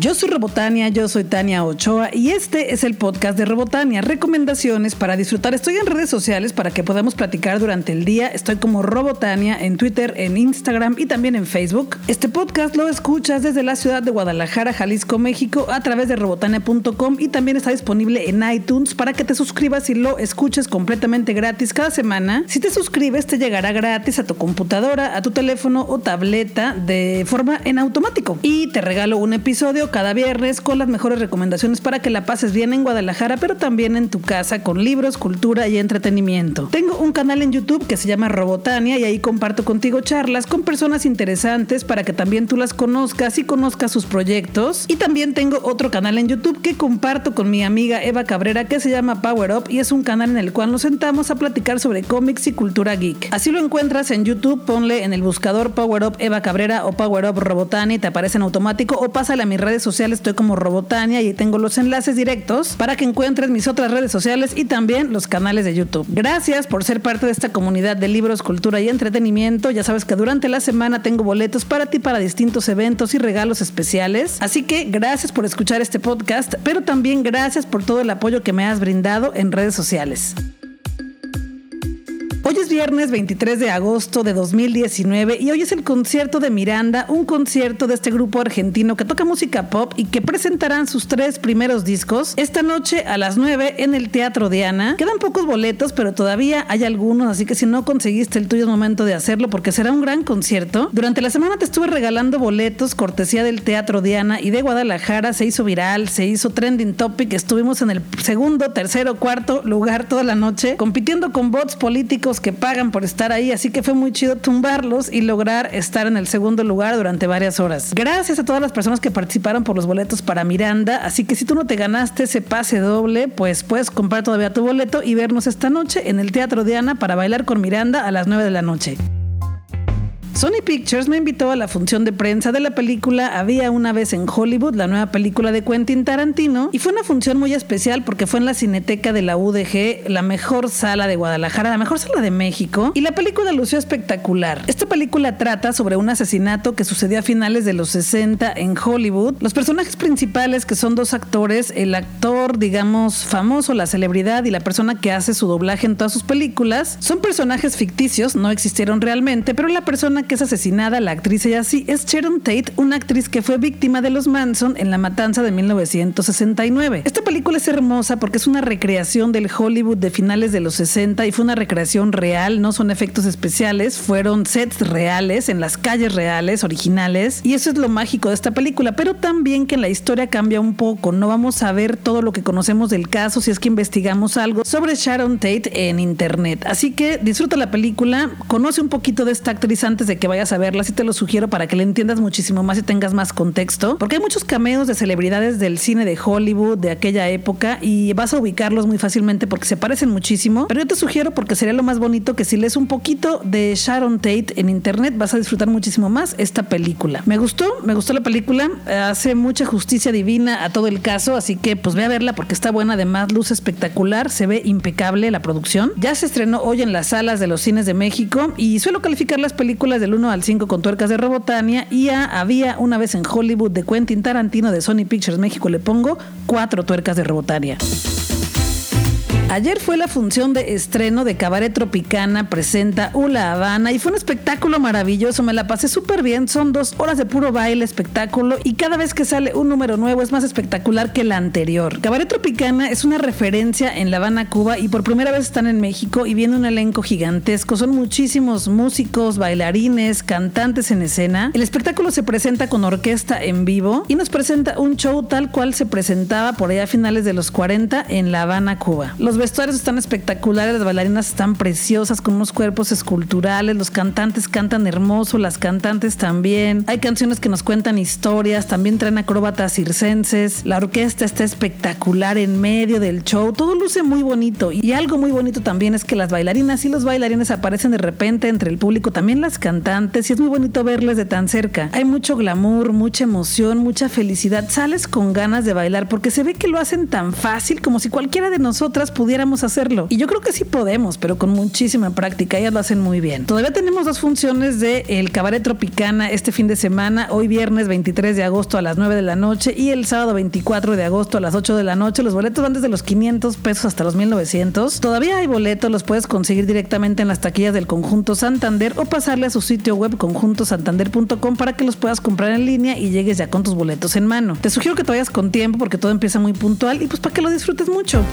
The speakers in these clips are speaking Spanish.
Yo soy Robotania, yo soy Tania Ochoa y este es el podcast de Robotania, recomendaciones para disfrutar. Estoy en redes sociales para que podamos platicar durante el día. Estoy como Robotania en Twitter, en Instagram y también en Facebook. Este podcast lo escuchas desde la ciudad de Guadalajara, Jalisco, México, a través de robotania.com y también está disponible en iTunes para que te suscribas y lo escuches completamente gratis cada semana. Si te suscribes te llegará gratis a tu computadora, a tu teléfono o tableta de forma en automático. Y te regalo un episodio cada viernes con las mejores recomendaciones para que la pases bien en Guadalajara, pero también en tu casa con libros, cultura y entretenimiento. Tengo un canal en YouTube que se llama Robotania y ahí comparto contigo charlas con personas interesantes para que también tú las conozcas y conozcas sus proyectos. Y también tengo otro canal en YouTube que comparto con mi amiga Eva Cabrera que se llama Power Up y es un canal en el cual nos sentamos a platicar sobre cómics y cultura geek. Así lo encuentras en YouTube, ponle en el buscador Power Up Eva Cabrera o Power Up Robotania y te aparece en automático o pásale a mis redes sociales, estoy como Robotania y tengo los enlaces directos para que encuentres mis otras redes sociales y también los canales de YouTube. Gracias por ser parte de esta comunidad de libros, cultura y entretenimiento. Ya sabes que durante la semana tengo boletos para ti para distintos eventos y regalos especiales. Así que gracias por escuchar este podcast, pero también gracias por todo el apoyo que me has brindado en redes sociales. Hoy es viernes 23 de agosto de 2019 y hoy es el concierto de Miranda, un concierto de este grupo argentino que toca música pop y que presentarán sus tres primeros discos esta noche a las 9 en el Teatro Diana. Quedan pocos boletos, pero todavía hay algunos, así que si no conseguiste el tuyo es momento de hacerlo porque será un gran concierto. Durante la semana te estuve regalando boletos cortesía del Teatro Diana y de Guadalajara se hizo viral, se hizo trending topic, estuvimos en el segundo, tercero, cuarto lugar toda la noche compitiendo con bots políticos que pagan por estar ahí, así que fue muy chido tumbarlos y lograr estar en el segundo lugar durante varias horas. Gracias a todas las personas que participaron por los boletos para Miranda, así que si tú no te ganaste ese pase doble, pues puedes comprar todavía tu boleto y vernos esta noche en el Teatro Diana para bailar con Miranda a las 9 de la noche. Sony Pictures me invitó a la función de prensa de la película Había una vez en Hollywood, la nueva película de Quentin Tarantino, y fue una función muy especial porque fue en la Cineteca de la UDG, la mejor sala de Guadalajara, la mejor sala de México, y la película lució espectacular. Esta película trata sobre un asesinato que sucedió a finales de los 60 en Hollywood. Los personajes principales, que son dos actores, el actor, digamos, famoso, la celebridad y la persona que hace su doblaje en todas sus películas, son personajes ficticios, no existieron realmente, pero la persona que es asesinada, la actriz y así, es Sharon Tate, una actriz que fue víctima de los Manson en la matanza de 1969. Esta película es hermosa porque es una recreación del Hollywood de finales de los 60 y fue una recreación real, no son efectos especiales, fueron sets reales, en las calles reales, originales, y eso es lo mágico de esta película, pero también que la historia cambia un poco, no vamos a ver todo lo que conocemos del caso si es que investigamos algo sobre Sharon Tate en internet. Así que disfruta la película, conoce un poquito de esta actriz antes de que vayas a verla, sí te lo sugiero para que le entiendas muchísimo más y tengas más contexto, porque hay muchos cameos de celebridades del cine de Hollywood de aquella época y vas a ubicarlos muy fácilmente porque se parecen muchísimo, pero yo te sugiero porque sería lo más bonito que si lees un poquito de Sharon Tate en internet vas a disfrutar muchísimo más esta película. Me gustó, me gustó la película, hace mucha justicia divina a todo el caso, así que pues ve a verla porque está buena, además luz espectacular, se ve impecable la producción. Ya se estrenó hoy en las salas de los cines de México y suelo calificar las películas del 1 al 5 con tuercas de Robotania y a Había una vez en Hollywood de Quentin Tarantino de Sony Pictures México le pongo cuatro tuercas de Robotania. Ayer fue la función de estreno de Cabaret Tropicana presenta Ula Habana y fue un espectáculo maravilloso, me la pasé súper bien, son dos horas de puro baile, espectáculo y cada vez que sale un número nuevo es más espectacular que el anterior. Cabaret Tropicana es una referencia en La Habana, Cuba y por primera vez están en México y viene un elenco gigantesco, son muchísimos músicos, bailarines, cantantes en escena. El espectáculo se presenta con orquesta en vivo y nos presenta un show tal cual se presentaba por allá a finales de los 40 en La Habana, Cuba. Los vestuarios están espectaculares, las bailarinas están preciosas con unos cuerpos esculturales, los cantantes cantan hermoso, las cantantes también. Hay canciones que nos cuentan historias, también traen acróbatas circenses, la orquesta está espectacular en medio del show, todo luce muy bonito y algo muy bonito también es que las bailarinas y los bailarines aparecen de repente entre el público, también las cantantes y es muy bonito verles de tan cerca. Hay mucho glamour, mucha emoción, mucha felicidad, sales con ganas de bailar porque se ve que lo hacen tan fácil como si cualquiera de nosotras pudiera hacerlo. Y yo creo que sí podemos, pero con muchísima práctica. Ellas lo hacen muy bien. Todavía tenemos dos funciones de El Cabaret Tropicana este fin de semana, hoy viernes 23 de agosto a las 9 de la noche y el sábado 24 de agosto a las 8 de la noche. Los boletos van desde los 500 pesos hasta los 1900. Todavía hay boletos, los puedes conseguir directamente en las taquillas del Conjunto Santander o pasarle a su sitio web conjuntosantander.com para que los puedas comprar en línea y llegues ya con tus boletos en mano. Te sugiero que te vayas con tiempo porque todo empieza muy puntual y pues para que lo disfrutes mucho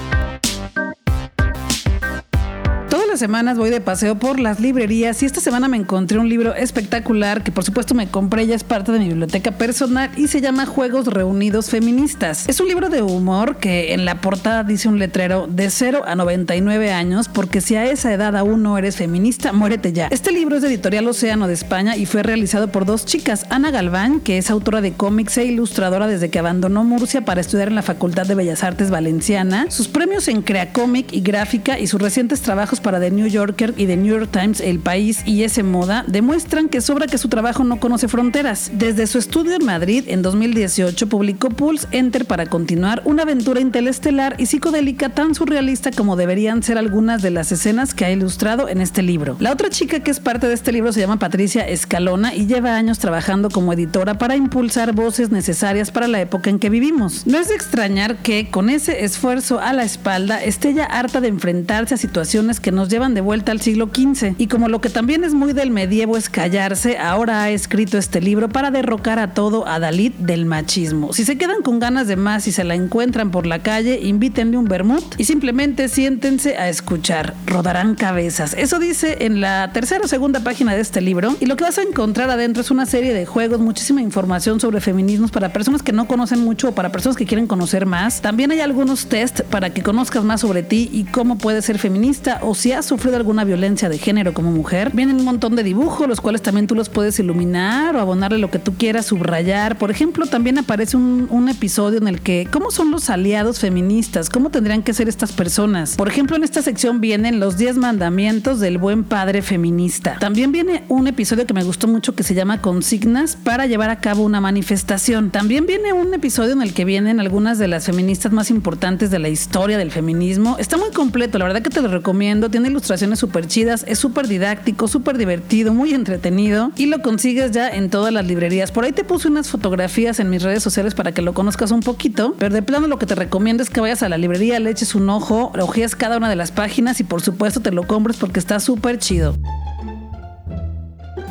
semanas voy de paseo por las librerías y esta semana me encontré un libro espectacular que por supuesto me compré, ya es parte de mi biblioteca personal y se llama Juegos Reunidos Feministas. Es un libro de humor que en la portada dice un letrero de 0 a 99 años porque si a esa edad aún no eres feminista, muérete ya. Este libro es de Editorial Océano de España y fue realizado por dos chicas, Ana Galván, que es autora de cómics e ilustradora desde que abandonó Murcia para estudiar en la Facultad de Bellas Artes Valenciana, sus premios en Creacómic y Gráfica y sus recientes trabajos para New Yorker y The New York Times, El País y Ese Moda demuestran que sobra que su trabajo no conoce fronteras. Desde su estudio en Madrid en 2018 publicó Pulse Enter para continuar una aventura interestelar y psicodélica tan surrealista como deberían ser algunas de las escenas que ha ilustrado en este libro. La otra chica que es parte de este libro se llama Patricia Escalona y lleva años trabajando como editora para impulsar voces necesarias para la época en que vivimos. No es de extrañar que con ese esfuerzo a la espalda esté ya harta de enfrentarse a situaciones que nos llevan de vuelta al siglo XV. Y como lo que también es muy del medievo es callarse, ahora ha escrito este libro para derrocar a todo a Dalit del machismo. Si se quedan con ganas de más y se la encuentran por la calle, invítenle un vermut y simplemente siéntense a escuchar. Rodarán cabezas. Eso dice en la tercera o segunda página de este libro. Y lo que vas a encontrar adentro es una serie de juegos, muchísima información sobre feminismos para personas que no conocen mucho o para personas que quieren conocer más. También hay algunos test para que conozcas más sobre ti y cómo puedes ser feminista o si has sufrido alguna violencia de género como mujer. Vienen un montón de dibujos, los cuales también tú los puedes iluminar o abonarle lo que tú quieras, subrayar. Por ejemplo, también aparece un, un episodio en el que, ¿cómo son los aliados feministas? ¿Cómo tendrían que ser estas personas? Por ejemplo, en esta sección vienen los 10 mandamientos del buen padre feminista. También viene un episodio que me gustó mucho que se llama Consignas para llevar a cabo una manifestación. También viene un episodio en el que vienen algunas de las feministas más importantes de la historia del feminismo. Está muy completo, la verdad que te lo recomiendo. Tiene ilustraciones súper chidas, es súper didáctico, súper divertido, muy entretenido y lo consigues ya en todas las librerías. Por ahí te puse unas fotografías en mis redes sociales para que lo conozcas un poquito, pero de plano lo que te recomiendo es que vayas a la librería, le eches un ojo, hojeas cada una de las páginas y por supuesto te lo compres porque está súper chido.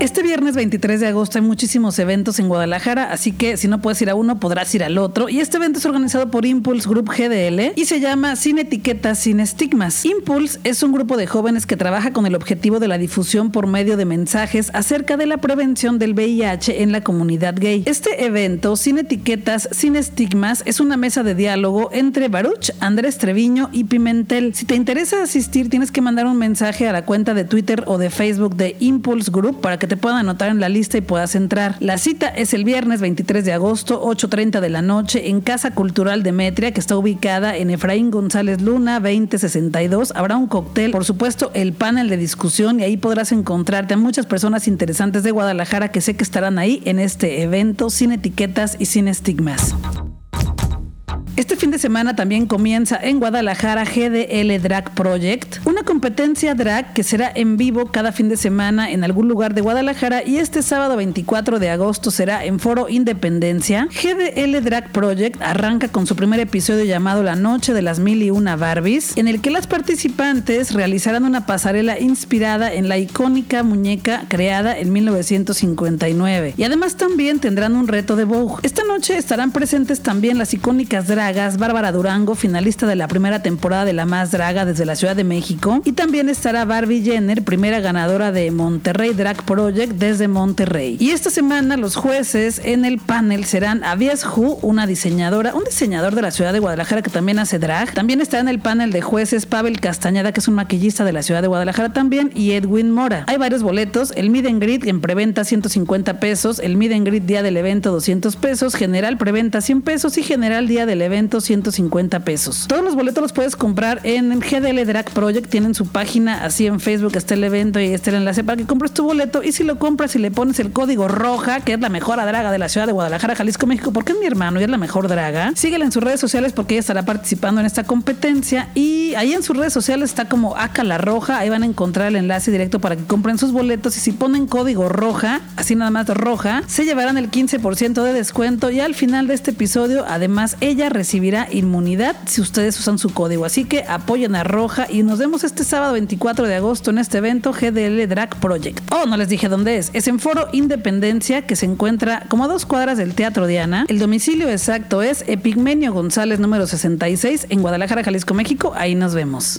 Este viernes 23 de agosto hay muchísimos eventos en Guadalajara, así que si no puedes ir a uno, podrás ir al otro. Y este evento es organizado por Impulse Group GDL y se llama Sin Etiquetas, Sin Estigmas. Impulse es un grupo de jóvenes que trabaja con el objetivo de la difusión por medio de mensajes acerca de la prevención del VIH en la comunidad gay. Este evento, Sin Etiquetas, Sin Estigmas, es una mesa de diálogo entre Baruch, Andrés Treviño y Pimentel. Si te interesa asistir, tienes que mandar un mensaje a la cuenta de Twitter o de Facebook de Impulse Group para que te puedan anotar en la lista y puedas entrar. La cita es el viernes 23 de agosto, 8.30 de la noche, en Casa Cultural Demetria, que está ubicada en Efraín González Luna, 2062. Habrá un cóctel, por supuesto, el panel de discusión y ahí podrás encontrarte a muchas personas interesantes de Guadalajara que sé que estarán ahí en este evento sin etiquetas y sin estigmas. Este fin de semana también comienza en Guadalajara GDL Drag Project, una competencia drag que será en vivo cada fin de semana en algún lugar de Guadalajara y este sábado 24 de agosto será en Foro Independencia. GDL Drag Project arranca con su primer episodio llamado La Noche de las Mil y Una Barbies, en el que las participantes realizarán una pasarela inspirada en la icónica muñeca creada en 1959. Y además también tendrán un reto de Vogue. Esta noche estarán presentes también las icónicas drag Bárbara Durango, finalista de la primera temporada de La Más Draga desde la Ciudad de México. Y también estará Barbie Jenner, primera ganadora de Monterrey Drag Project desde Monterrey. Y esta semana los jueces en el panel serán Avias Hu, una diseñadora, un diseñador de la ciudad de Guadalajara que también hace drag. También está en el panel de jueces Pavel Castañeda, que es un maquillista de la ciudad de Guadalajara también, y Edwin Mora. Hay varios boletos, el Mid and Grid en preventa 150 pesos, el Mid and Grid día del evento 200 pesos, general preventa 100 pesos y general día del evento evento 150 pesos. Todos los boletos los puedes comprar en el GDL Drag Project. Tienen su página así en Facebook, está el evento y está el enlace para que compres tu boleto. Y si lo compras y le pones el código ROJA, que es la mejor draga de la ciudad de Guadalajara, Jalisco, México, porque es mi hermano y es la mejor draga, síguela en sus redes sociales porque ella estará participando en esta competencia. Y ahí en sus redes sociales está como Aca la Roja. Ahí van a encontrar el enlace directo para que compren sus boletos. Y si ponen código ROJA, así nada más ROJA, se llevarán el 15% de descuento. Y al final de este episodio, además, ella recibirá inmunidad si ustedes usan su código. Así que apoyen a Roja y nos vemos este sábado 24 de agosto en este evento GDL Drag Project. Oh, no les dije dónde es. Es en Foro Independencia, que se encuentra como a dos cuadras del Teatro Diana. El domicilio exacto es Epigmenio González número 66 en Guadalajara, Jalisco, México. Ahí nos vemos.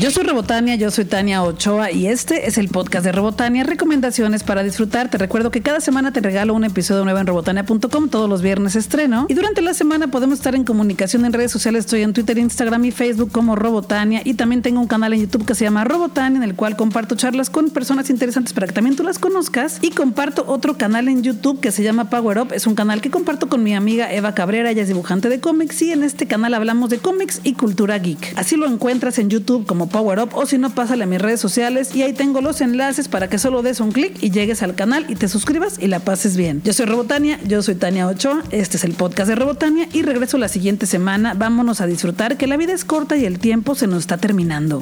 Yo soy Robotania, yo soy Tania Ochoa y este es el podcast de Robotania, recomendaciones para disfrutar. Te recuerdo que cada semana te regalo un episodio nuevo en robotania.com, todos los viernes estreno. Y durante la semana podemos estar en comunicación en redes sociales, estoy en Twitter, Instagram y Facebook como Robotania y también tengo un canal en YouTube que se llama Robotania en el cual comparto charlas con personas interesantes para que también tú las conozcas y comparto otro canal en YouTube que se llama Power Up, es un canal que comparto con mi amiga Eva Cabrera, ella es dibujante de cómics y en este canal hablamos de cómics y cultura geek. Así lo encuentras en YouTube como Power Up o si no, pásale a mis redes sociales y ahí tengo los enlaces para que solo des un clic y llegues al canal y te suscribas y la pases bien. Yo soy Robotania, yo soy Tania Ochoa, este es el podcast de Robotania y regreso la siguiente semana. Vámonos a disfrutar que la vida es corta y el tiempo se nos está terminando.